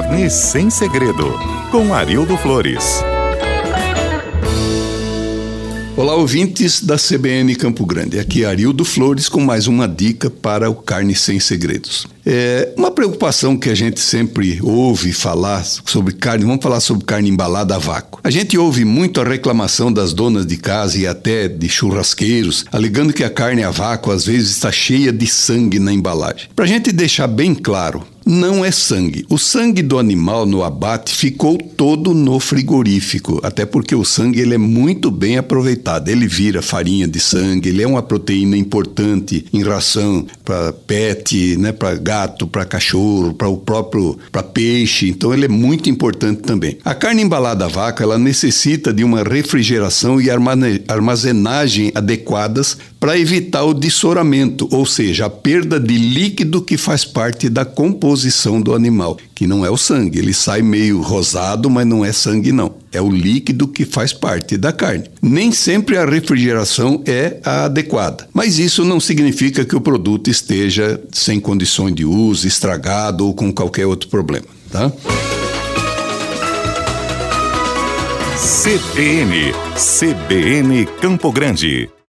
Carne Sem Segredo, com Arildo Flores. Olá, ouvintes da CBN Campo Grande. Aqui é Arildo Flores com mais uma dica para o Carne Sem Segredos. É uma preocupação que a gente sempre ouve falar sobre carne, vamos falar sobre carne embalada a vácuo. A gente ouve muito a reclamação das donas de casa e até de churrasqueiros, alegando que a carne a vácuo às vezes está cheia de sangue na embalagem. Para a gente deixar bem claro, não é sangue. O sangue do animal no abate ficou todo no frigorífico, até porque o sangue ele é muito bem aproveitado. Ele vira farinha de sangue, ele é uma proteína importante em ração para pet, né, para gato, para cachorro, para o próprio para peixe. Então ele é muito importante também. A carne embalada a vaca ela necessita de uma refrigeração e armazenagem adequadas para evitar o dessoramento, ou seja, a perda de líquido que faz parte da composição do animal, que não é o sangue. Ele sai meio rosado, mas não é sangue, não. É o líquido que faz parte da carne. Nem sempre a refrigeração é a adequada, mas isso não significa que o produto esteja sem condições de uso, estragado ou com qualquer outro problema, tá? CBN, CBN Campo Grande.